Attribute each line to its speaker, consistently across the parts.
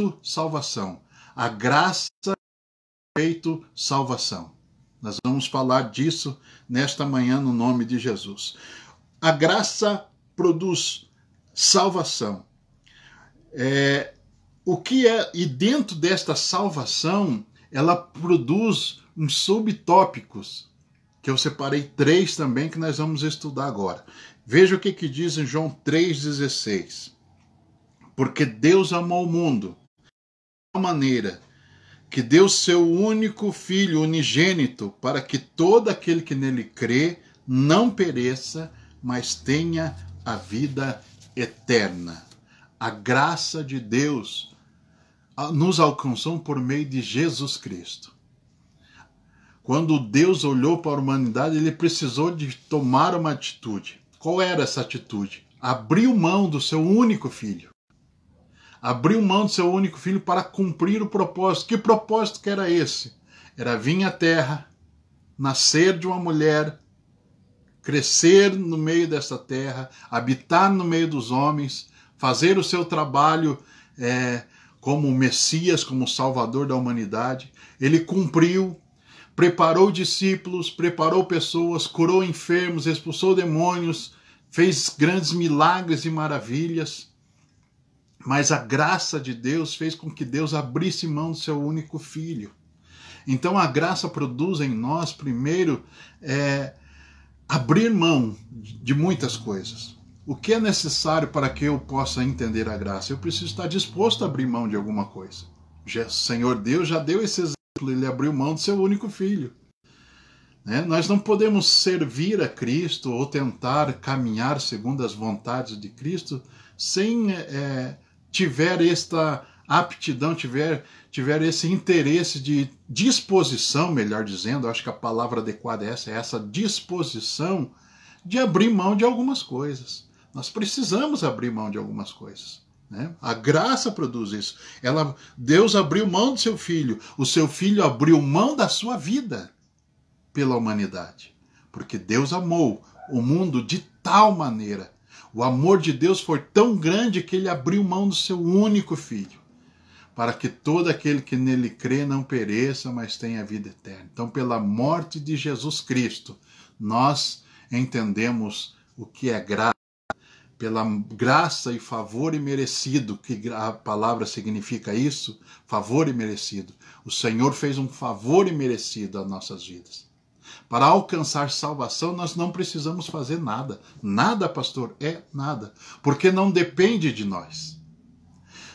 Speaker 1: feito salvação. A graça feito salvação. Nós vamos falar disso nesta manhã no nome de Jesus. A graça produz salvação. É, o que é e dentro desta salvação ela produz uns subtópicos que eu separei três também que nós vamos estudar agora. Veja o que, que diz em João 3,16. Porque Deus amou o mundo maneira que deu seu único filho unigênito para que todo aquele que nele crê não pereça, mas tenha a vida eterna. A graça de Deus nos alcançou por meio de Jesus Cristo. Quando Deus olhou para a humanidade, ele precisou de tomar uma atitude. Qual era essa atitude? Abriu mão do seu único filho. Abriu mão do seu único filho para cumprir o propósito. Que propósito que era esse? Era vir à terra, nascer de uma mulher, crescer no meio dessa terra, habitar no meio dos homens, fazer o seu trabalho é, como Messias, como Salvador da humanidade. Ele cumpriu, preparou discípulos, preparou pessoas, curou enfermos, expulsou demônios, fez grandes milagres e maravilhas. Mas a graça de Deus fez com que Deus abrisse mão do seu único filho. Então a graça produz em nós, primeiro, é, abrir mão de muitas coisas. O que é necessário para que eu possa entender a graça? Eu preciso estar disposto a abrir mão de alguma coisa. O Senhor Deus já deu esse exemplo ele abriu mão do seu único filho. Né? Nós não podemos servir a Cristo ou tentar caminhar segundo as vontades de Cristo sem é, tiver esta aptidão, tiver, tiver esse interesse de disposição, melhor dizendo, acho que a palavra adequada é essa, é essa disposição de abrir mão de algumas coisas. Nós precisamos abrir mão de algumas coisas. Né? A graça produz isso. Ela, Deus abriu mão do seu filho. O seu filho abriu mão da sua vida pela humanidade. Porque Deus amou o mundo de tal maneira. O amor de Deus foi tão grande que ele abriu mão do seu único filho. Para que todo aquele que nele crê não pereça, mas tenha vida eterna. Então, pela morte de Jesus Cristo, nós entendemos o que é graça pela graça e favor imerecido, que a palavra significa isso, favor imerecido. O Senhor fez um favor imerecido às nossas vidas. Para alcançar salvação, nós não precisamos fazer nada. Nada, pastor, é nada. Porque não depende de nós.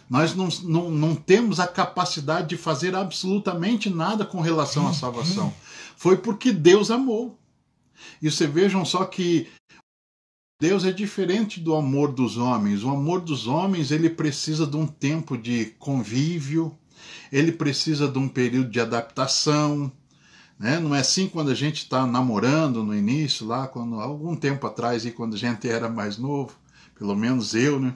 Speaker 1: Nós não, não, não temos a capacidade de fazer absolutamente nada com relação à salvação. Foi porque Deus amou. E vocês vejam só que Deus é diferente do amor dos homens. O amor dos homens ele precisa de um tempo de convívio, ele precisa de um período de adaptação. Né? Não é assim quando a gente está namorando no início, lá quando algum tempo atrás, e quando a gente era mais novo, pelo menos eu, né?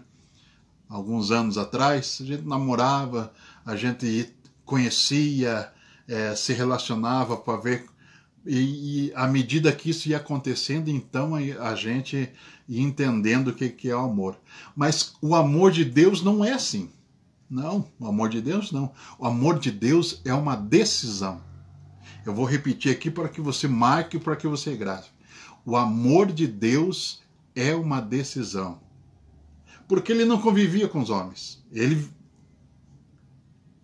Speaker 1: alguns anos atrás, a gente namorava, a gente conhecia, é, se relacionava para ver e, e à medida que isso ia acontecendo, então a, gente ia entendendo o que, que é o amor. Mas o amor de Deus não é assim. Não, o amor de Deus não. O amor de Deus é uma decisão. Eu vou repetir aqui para que você marque, para que você grave. O amor de Deus é uma decisão. Porque ele não convivia com os homens. Ele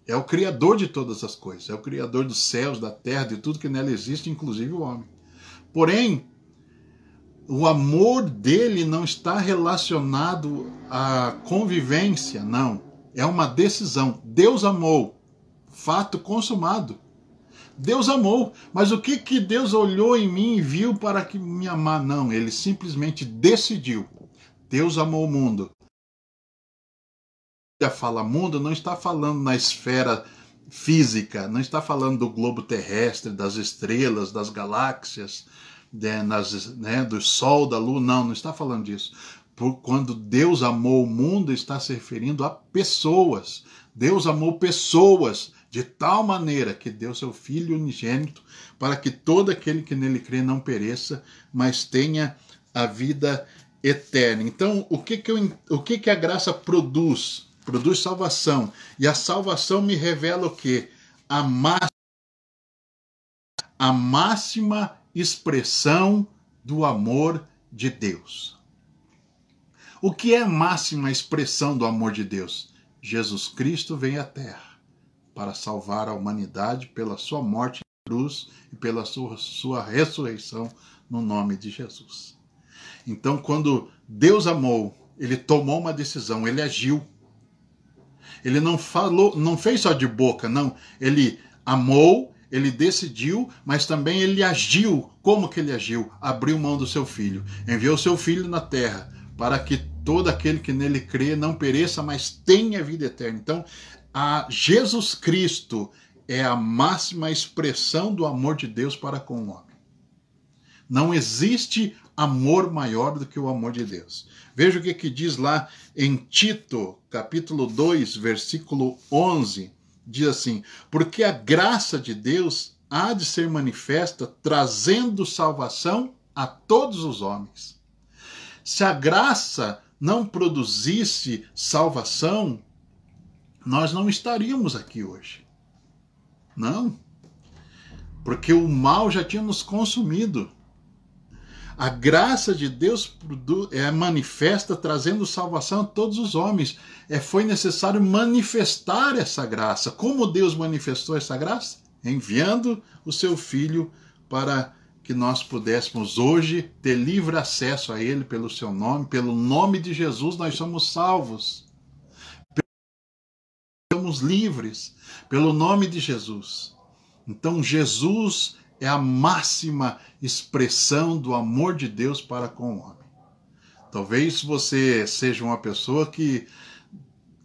Speaker 1: é o Criador de todas as coisas, é o Criador dos céus, da terra, de tudo que nela existe, inclusive o homem. Porém, o amor dele não está relacionado à convivência, não. É uma decisão. Deus amou. Fato consumado. Deus amou, mas o que que Deus olhou em mim e viu para que me amar? Não, ele simplesmente decidiu. Deus amou o mundo fala mundo não está falando na esfera física, não está falando do globo terrestre, das estrelas, das galáxias, de, nas, né, do Sol, da Lua, não, não está falando disso. Por, quando Deus amou o mundo, está se referindo a pessoas. Deus amou pessoas de tal maneira que deu seu Filho unigênito para que todo aquele que nele crê não pereça, mas tenha a vida eterna. Então, o que, que, eu, o que, que a graça produz? produz salvação. E a salvação me revela o quê? A máxima, a máxima expressão do amor de Deus. O que é a máxima expressão do amor de Deus? Jesus Cristo vem à Terra para salvar a humanidade pela sua morte na cruz e pela sua, sua ressurreição no nome de Jesus. Então, quando Deus amou, ele tomou uma decisão, ele agiu. Ele não falou, não fez só de boca, não. Ele amou, ele decidiu, mas também ele agiu. Como que ele agiu? Abriu mão do seu filho, enviou seu filho na terra para que todo aquele que nele crê não pereça, mas tenha vida eterna. Então, a Jesus Cristo é a máxima expressão do amor de Deus para com o homem. Não existe amor maior do que o amor de Deus. Veja o que, que diz lá em Tito, capítulo 2, versículo 11. Diz assim: Porque a graça de Deus há de ser manifesta, trazendo salvação a todos os homens. Se a graça não produzisse salvação, nós não estaríamos aqui hoje. Não. Porque o mal já tinha nos consumido. A graça de Deus é manifesta trazendo salvação a todos os homens. É, foi necessário manifestar essa graça. Como Deus manifestou essa graça? Enviando o seu Filho para que nós pudéssemos hoje ter livre acesso a Ele pelo seu nome. Pelo nome de Jesus nós somos salvos. Somos livres pelo nome de Jesus. Então Jesus é a máxima expressão do amor de Deus para com o homem. Talvez você seja uma pessoa que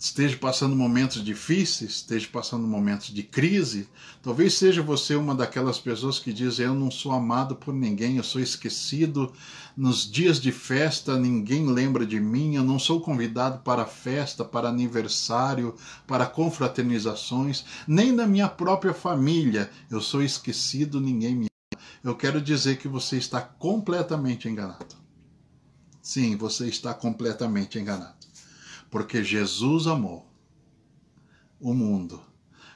Speaker 1: esteja passando momentos difíceis, esteja passando momentos de crise, talvez seja você uma daquelas pessoas que dizem: Eu não sou amado por ninguém, eu sou esquecido. Nos dias de festa, ninguém lembra de mim, eu não sou convidado para festa, para aniversário, para confraternizações, nem da minha própria família. Eu sou esquecido, ninguém me ama. Eu quero dizer que você está completamente enganado. Sim, você está completamente enganado. Porque Jesus amou o mundo.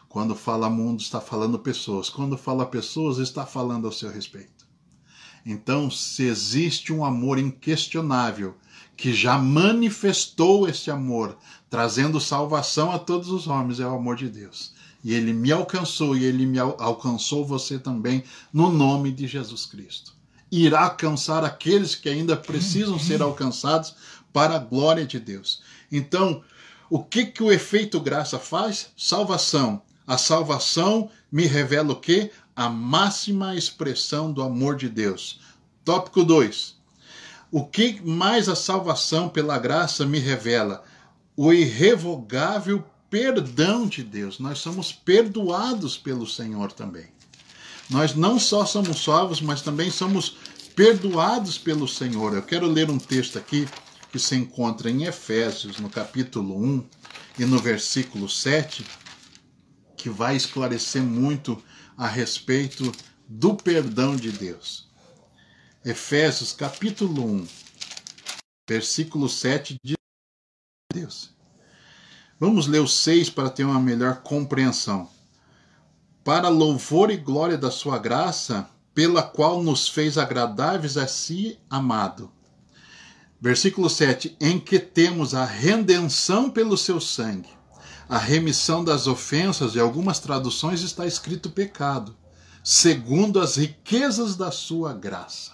Speaker 1: Quando fala mundo, está falando pessoas. Quando fala pessoas, está falando ao seu respeito. Então, se existe um amor inquestionável que já manifestou esse amor, trazendo salvação a todos os homens, é o amor de Deus. E ele me alcançou e ele me alcançou você também no nome de Jesus Cristo. Irá alcançar aqueles que ainda precisam ser alcançados para a glória de Deus. Então, o que que o efeito graça faz? Salvação. A salvação me revela o quê? A máxima expressão do amor de Deus. Tópico 2. O que mais a salvação pela graça me revela? O irrevogável perdão de Deus. Nós somos perdoados pelo Senhor também. Nós não só somos salvos, mas também somos perdoados pelo Senhor. Eu quero ler um texto aqui que se encontra em Efésios, no capítulo 1 e no versículo 7, que vai esclarecer muito a respeito do perdão de Deus. Efésios, capítulo 1, versículo 7 de Deus. Vamos ler o 6 para ter uma melhor compreensão. Para louvor e glória da sua graça, pela qual nos fez agradáveis a si, amado Versículo 7: Em que temos a redenção pelo seu sangue, a remissão das ofensas, e algumas traduções está escrito pecado, segundo as riquezas da sua graça.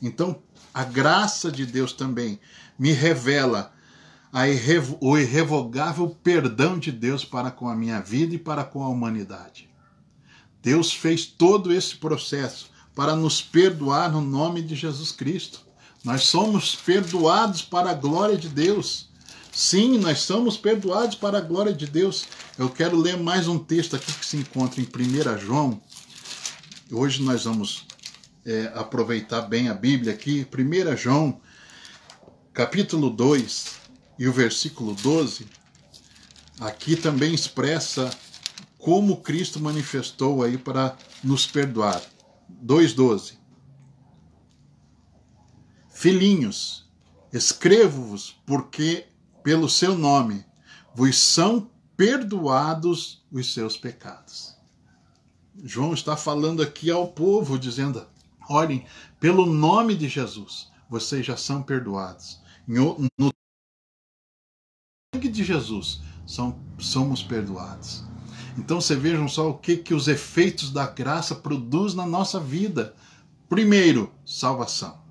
Speaker 1: Então, a graça de Deus também me revela irrevo o irrevogável perdão de Deus para com a minha vida e para com a humanidade. Deus fez todo esse processo para nos perdoar no nome de Jesus Cristo. Nós somos perdoados para a glória de Deus. Sim, nós somos perdoados para a glória de Deus. Eu quero ler mais um texto aqui que se encontra em 1 João. Hoje nós vamos é, aproveitar bem a Bíblia aqui. 1 João, capítulo 2 e o versículo 12. Aqui também expressa como Cristo manifestou aí para nos perdoar. 2,12 Filhinhos, escrevo-vos porque pelo seu nome vos são perdoados os seus pecados. João está falando aqui ao povo, dizendo: olhem, pelo nome de Jesus, vocês já são perdoados. No sangue de Jesus, são, somos perdoados. Então, você vejam só o que, que os efeitos da graça produz na nossa vida. Primeiro, salvação.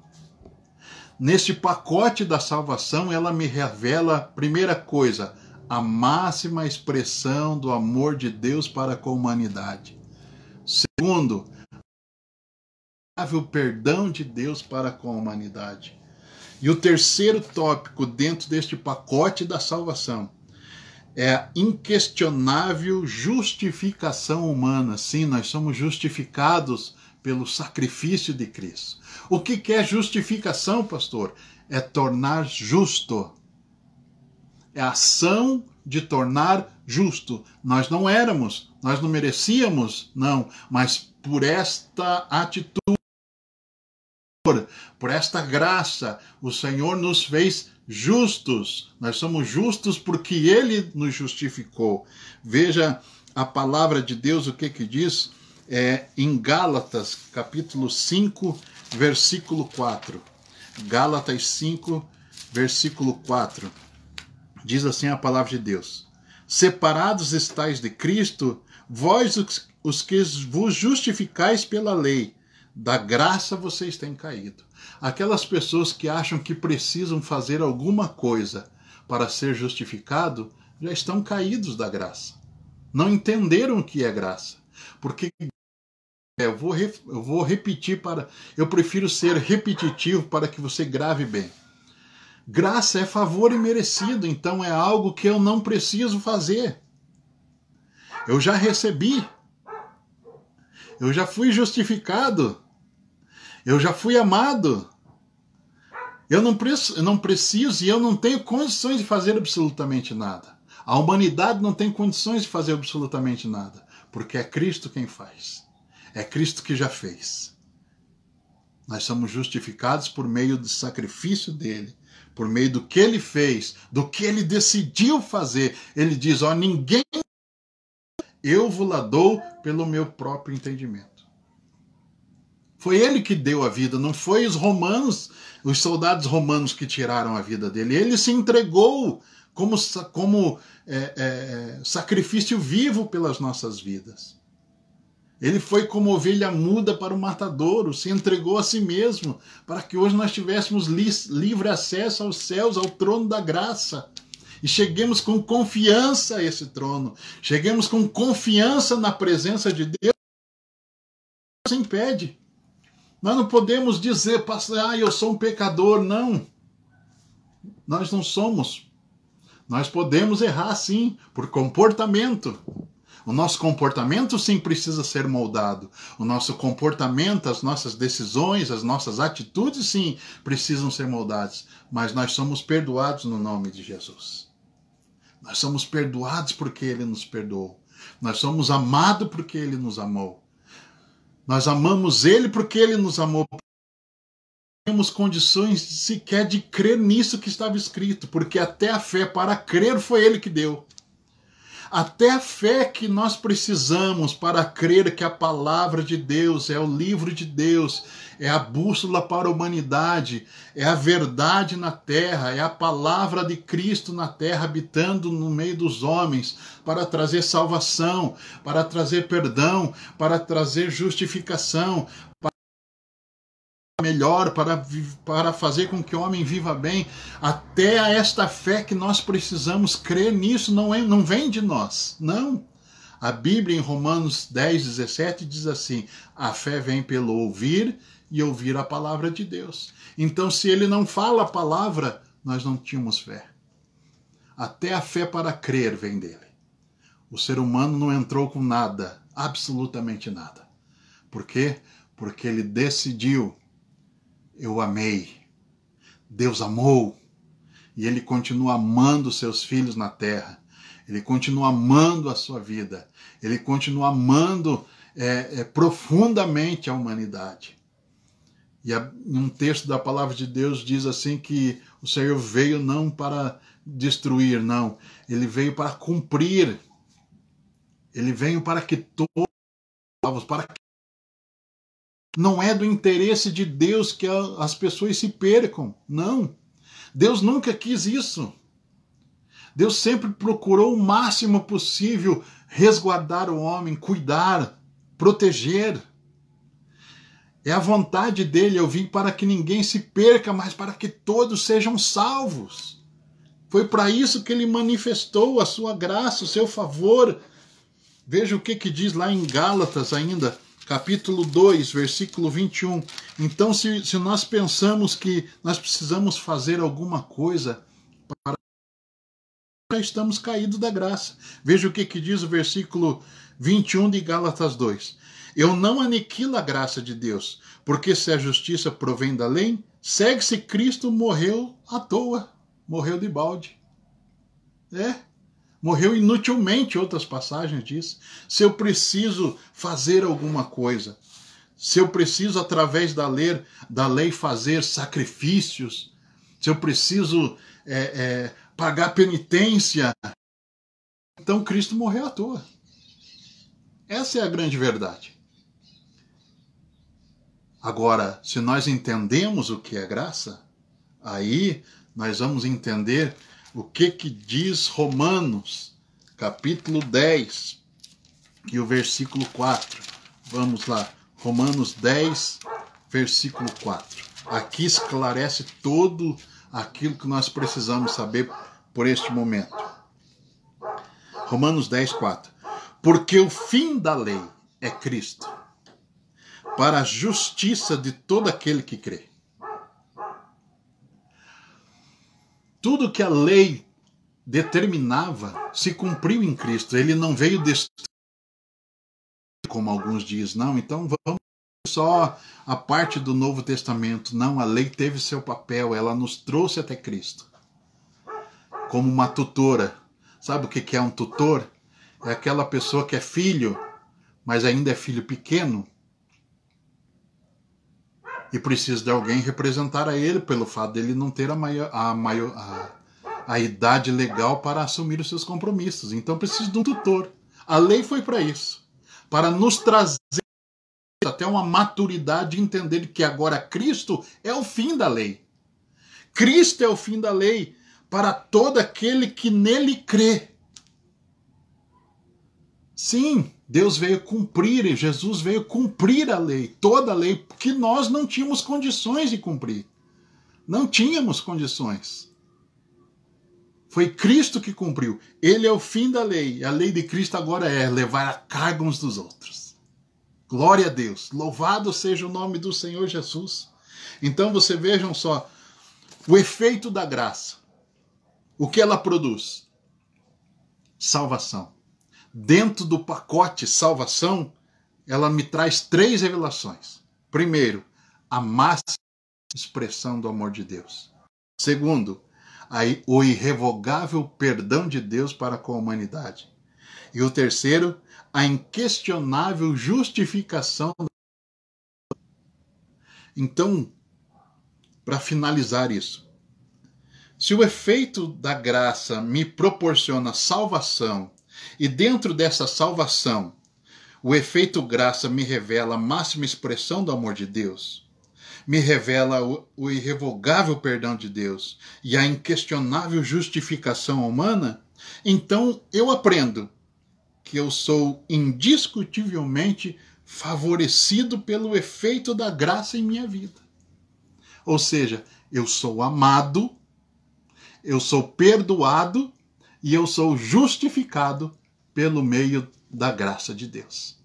Speaker 1: Neste pacote da salvação, ela me revela, primeira coisa, a máxima expressão do amor de Deus para com a humanidade. Segundo, o perdão de Deus para com a humanidade. E o terceiro tópico dentro deste pacote da salvação é a inquestionável justificação humana. Sim, nós somos justificados pelo sacrifício de Cristo. O que é justificação, pastor? É tornar justo. É a ação de tornar justo. Nós não éramos, nós não merecíamos, não, mas por esta atitude, por esta graça, o Senhor nos fez justos. Nós somos justos porque Ele nos justificou. Veja a palavra de Deus, o que que diz é, em Gálatas, capítulo 5, versículo 4. Gálatas 5, versículo 4. Diz assim a palavra de Deus: Separados estáis de Cristo, vós os que vos justificais pela lei, da graça vocês têm caído. Aquelas pessoas que acham que precisam fazer alguma coisa para ser justificado já estão caídos da graça. Não entenderam o que é graça. Porque eu vou, eu vou repetir para. Eu prefiro ser repetitivo para que você grave bem. Graça é favor imerecido, então é algo que eu não preciso fazer. Eu já recebi. Eu já fui justificado. Eu já fui amado. Eu não, eu não preciso e eu não tenho condições de fazer absolutamente nada. A humanidade não tem condições de fazer absolutamente nada, porque é Cristo quem faz. É Cristo que já fez. Nós somos justificados por meio do sacrifício dele, por meio do que ele fez, do que ele decidiu fazer. Ele diz: Ó, ninguém eu vos la dou pelo meu próprio entendimento. Foi ele que deu a vida, não foi os romanos, os soldados romanos que tiraram a vida dele. Ele se entregou como, como é, é, sacrifício vivo pelas nossas vidas. Ele foi como ovelha muda para o matadouro, se entregou a si mesmo, para que hoje nós tivéssemos li livre acesso aos céus, ao trono da graça. E cheguemos com confiança a esse trono, cheguemos com confiança na presença de Deus. Nos impede. Nós não podemos dizer, ah, eu sou um pecador. Não. Nós não somos. Nós podemos errar sim, por comportamento. O nosso comportamento sim precisa ser moldado. O nosso comportamento, as nossas decisões, as nossas atitudes sim precisam ser moldadas. Mas nós somos perdoados no nome de Jesus. Nós somos perdoados porque Ele nos perdoou. Nós somos amados porque Ele nos amou. Nós amamos Ele porque Ele nos amou. Temos condições sequer de crer nisso que estava escrito, porque até a fé para crer foi Ele que deu. Até a fé que nós precisamos para crer que a palavra de Deus é o livro de Deus, é a bússola para a humanidade, é a verdade na terra, é a palavra de Cristo na terra habitando no meio dos homens, para trazer salvação, para trazer perdão, para trazer justificação, melhor, para, para fazer com que o homem viva bem, até a esta fé que nós precisamos crer nisso não, é, não vem de nós, não. A Bíblia em Romanos 10, 17 diz assim: a fé vem pelo ouvir e ouvir a palavra de Deus. Então, se ele não fala a palavra, nós não tínhamos fé. Até a fé para crer vem dele. O ser humano não entrou com nada, absolutamente nada. Por quê? Porque ele decidiu eu amei. Deus amou. E Ele continua amando seus filhos na terra. Ele continua amando a sua vida. Ele continua amando é, é, profundamente a humanidade. E a, um texto da palavra de Deus diz assim que o Senhor veio não para destruir, não. Ele veio para cumprir. Ele veio para que todos, para que não é do interesse de Deus que as pessoas se percam. Não. Deus nunca quis isso. Deus sempre procurou o máximo possível resguardar o homem, cuidar, proteger. É a vontade dele, eu vim para que ninguém se perca, mas para que todos sejam salvos. Foi para isso que ele manifestou a sua graça, o seu favor. Veja o que, que diz lá em Gálatas ainda, capítulo 2, versículo 21. Então, se, se nós pensamos que nós precisamos fazer alguma coisa para. Já estamos caídos da graça. Veja o que, que diz o versículo 21 de Gálatas 2. Eu não aniquilo a graça de Deus, porque se a justiça provém da lei, segue-se Cristo morreu à toa, morreu de balde. É, Morreu inutilmente, outras passagens diz. Se eu preciso fazer alguma coisa, se eu preciso, através da lei, da lei fazer sacrifícios, se eu preciso é, é, pagar penitência, então Cristo morreu à toa. Essa é a grande verdade. Agora, se nós entendemos o que é graça, aí nós vamos entender o que que diz Romanos, capítulo 10, e o versículo 4. Vamos lá, Romanos 10, versículo 4. Aqui esclarece todo aquilo que nós precisamos saber por este momento. Romanos 10, 4. Porque o fim da lei é Cristo, para a justiça de todo aquele que crê. Tudo que a lei determinava se cumpriu em Cristo. Ele não veio destruir, como alguns dizem, não. Então vamos só a parte do Novo Testamento. Não, a lei teve seu papel, ela nos trouxe até Cristo. Como uma tutora. Sabe o que é um tutor? É aquela pessoa que é filho, mas ainda é filho pequeno, e precisa de alguém representar a ele pelo fato dele não ter a, maior, a, maior, a, a idade legal para assumir os seus compromissos. Então precisa de um tutor. A lei foi para isso para nos trazer até uma maturidade de entender que agora Cristo é o fim da lei. Cristo é o fim da lei para todo aquele que nele crê. Sim, Deus veio cumprir, Jesus veio cumprir a lei, toda a lei, que nós não tínhamos condições de cumprir. Não tínhamos condições. Foi Cristo que cumpriu. Ele é o fim da lei. A lei de Cristo agora é levar a carga uns dos outros. Glória a Deus. Louvado seja o nome do Senhor Jesus. Então você vejam só o efeito da graça. O que ela produz? Salvação dentro do pacote salvação, ela me traz três revelações. Primeiro, a máxima expressão do amor de Deus. Segundo, a, o irrevogável perdão de Deus para com a humanidade. E o terceiro, a inquestionável justificação. Então, para finalizar isso, se o efeito da graça me proporciona salvação e dentro dessa salvação, o efeito graça me revela a máxima expressão do amor de Deus, me revela o, o irrevogável perdão de Deus e a inquestionável justificação humana, então eu aprendo que eu sou indiscutivelmente favorecido pelo efeito da graça em minha vida. Ou seja, eu sou amado, eu sou perdoado e eu sou justificado pelo meio da graça de Deus.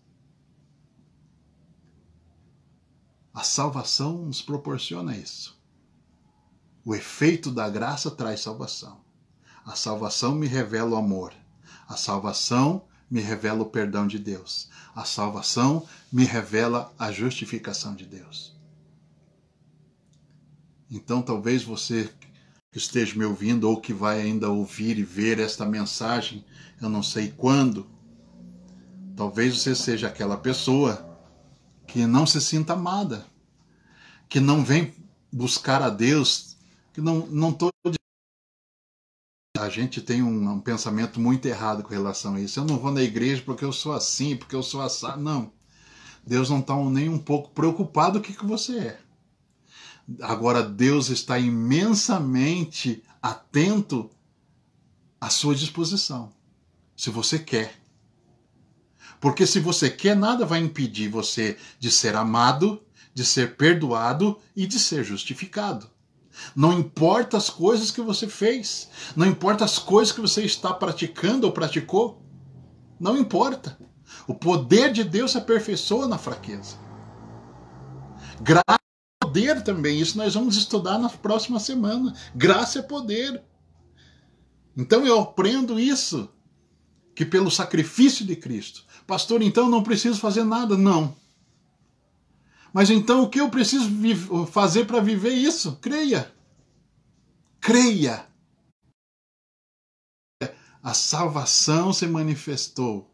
Speaker 1: A salvação nos proporciona isso. O efeito da graça traz salvação. A salvação me revela o amor. A salvação me revela o perdão de Deus. A salvação me revela a justificação de Deus. Então, talvez você que esteja me ouvindo ou que vai ainda ouvir e ver esta mensagem, eu não sei quando. Talvez você seja aquela pessoa que não se sinta amada, que não vem buscar a Deus, que não não tô a gente tem um, um, pensamento muito errado com relação a isso. Eu não vou na igreja porque eu sou assim, porque eu sou assado. Não. Deus não está nem um pouco preocupado com o que, que você é. Agora, Deus está imensamente atento à sua disposição. Se você quer. Porque se você quer, nada vai impedir você de ser amado, de ser perdoado e de ser justificado. Não importa as coisas que você fez, não importa as coisas que você está praticando ou praticou, não importa. O poder de Deus se aperfeiçoa na fraqueza. Graça é poder também, isso nós vamos estudar na próxima semana. Graça é poder. Então eu aprendo isso, que pelo sacrifício de Cristo, pastor, então não preciso fazer nada. Não. Mas então o que eu preciso fazer para viver isso? Creia. Creia. A salvação se manifestou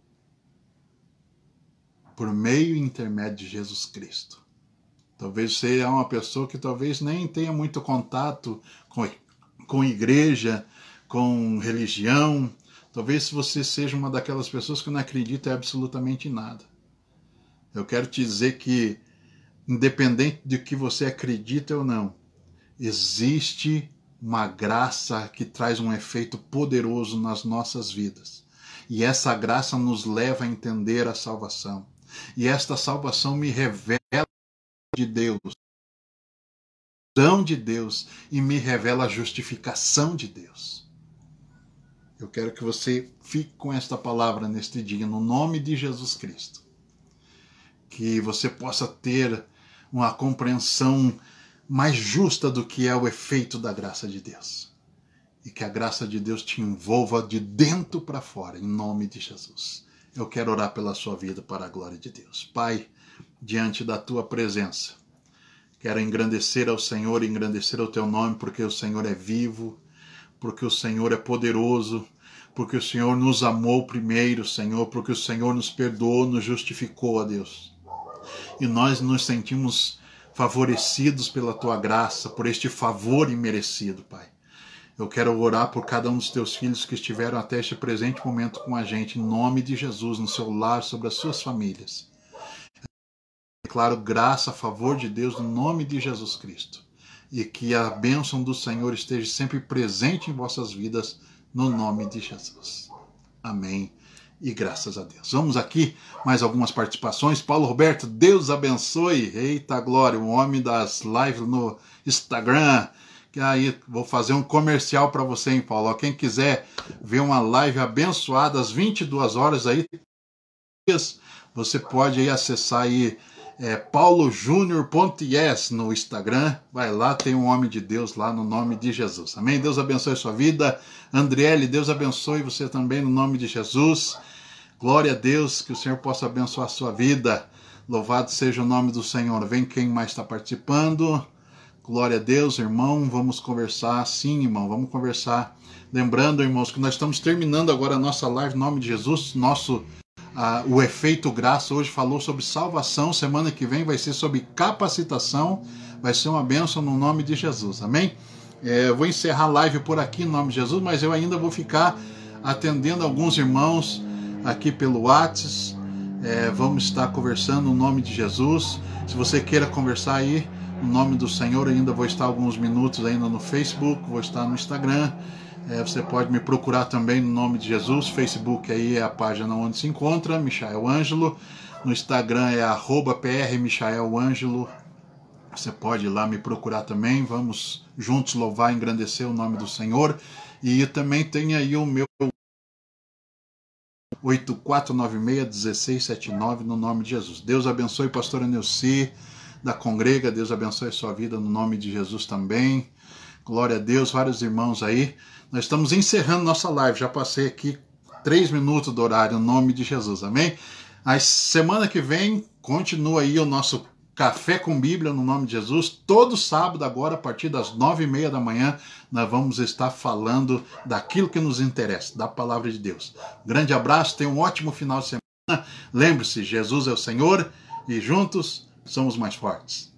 Speaker 1: por meio e intermédio de Jesus Cristo. Talvez você é uma pessoa que talvez nem tenha muito contato com, com igreja, com religião. Talvez você seja uma daquelas pessoas que não acredita absolutamente em nada. Eu quero te dizer que independente de que você acredita ou não, existe uma graça que traz um efeito poderoso nas nossas vidas. E essa graça nos leva a entender a salvação. E esta salvação me revela de Deus, de Deus e me revela a justificação de Deus. Eu quero que você fique com esta palavra neste dia, no nome de Jesus Cristo. Que você possa ter uma compreensão mais justa do que é o efeito da graça de Deus. E que a graça de Deus te envolva de dentro para fora, em nome de Jesus. Eu quero orar pela sua vida para a glória de Deus. Pai, diante da tua presença, quero engrandecer ao Senhor engrandecer o teu nome, porque o Senhor é vivo, porque o Senhor é poderoso, porque o Senhor nos amou primeiro, Senhor, porque o Senhor nos perdoou, nos justificou, ó Deus e nós nos sentimos favorecidos pela tua graça, por este favor imerecido, Pai. Eu quero orar por cada um dos teus filhos que estiveram até este presente momento com a gente, em nome de Jesus, no seu lar, sobre as suas famílias. Declaro graça favor de Deus no nome de Jesus Cristo. E que a bênção do Senhor esteja sempre presente em vossas vidas, no nome de Jesus. Amém e graças a Deus. Vamos aqui, mais algumas participações. Paulo Roberto, Deus abençoe. Eita glória, o homem das lives no Instagram. Que aí vou fazer um comercial para você, hein, Paulo? Quem quiser ver uma live abençoada às 22 horas aí, você pode aí acessar aí é, paulojúnior.yes no Instagram. Vai lá, tem um homem de Deus lá no nome de Jesus. Amém? Deus abençoe a sua vida. Andriele, Deus abençoe você também no nome de Jesus. Glória a Deus, que o Senhor possa abençoar a sua vida. Louvado seja o nome do Senhor. Vem quem mais está participando. Glória a Deus, irmão. Vamos conversar. Sim, irmão, vamos conversar. Lembrando, irmãos, que nós estamos terminando agora a nossa live em nome de Jesus. Nosso o efeito graça hoje falou sobre salvação. Semana que vem vai ser sobre capacitação. Vai ser uma bênção no nome de Jesus. Amém? É, eu vou encerrar a live por aqui em nome de Jesus, mas eu ainda vou ficar atendendo alguns irmãos aqui pelo WhatsApp. É, vamos estar conversando no nome de Jesus. Se você queira conversar aí, no nome do Senhor, ainda vou estar alguns minutos ainda no Facebook, vou estar no Instagram. É, você pode me procurar também no nome de Jesus. Facebook aí é a página onde se encontra, Michael Ângelo. No Instagram é arroba PR Michael Ângelo. Você pode ir lá me procurar também. Vamos juntos louvar e engrandecer o nome do Senhor. E também tem aí o meu 8496-1679 no nome de Jesus. Deus abençoe pastora Neuci da Congrega, Deus abençoe a sua vida no nome de Jesus também. Glória a Deus, vários irmãos aí. Nós estamos encerrando nossa live, já passei aqui três minutos do horário, no nome de Jesus, amém? A semana que vem continua aí o nosso Café com Bíblia no nome de Jesus. Todo sábado, agora, a partir das nove e meia da manhã, nós vamos estar falando daquilo que nos interessa, da palavra de Deus. Grande abraço, tenha um ótimo final de semana. Lembre-se, Jesus é o Senhor e juntos somos mais fortes.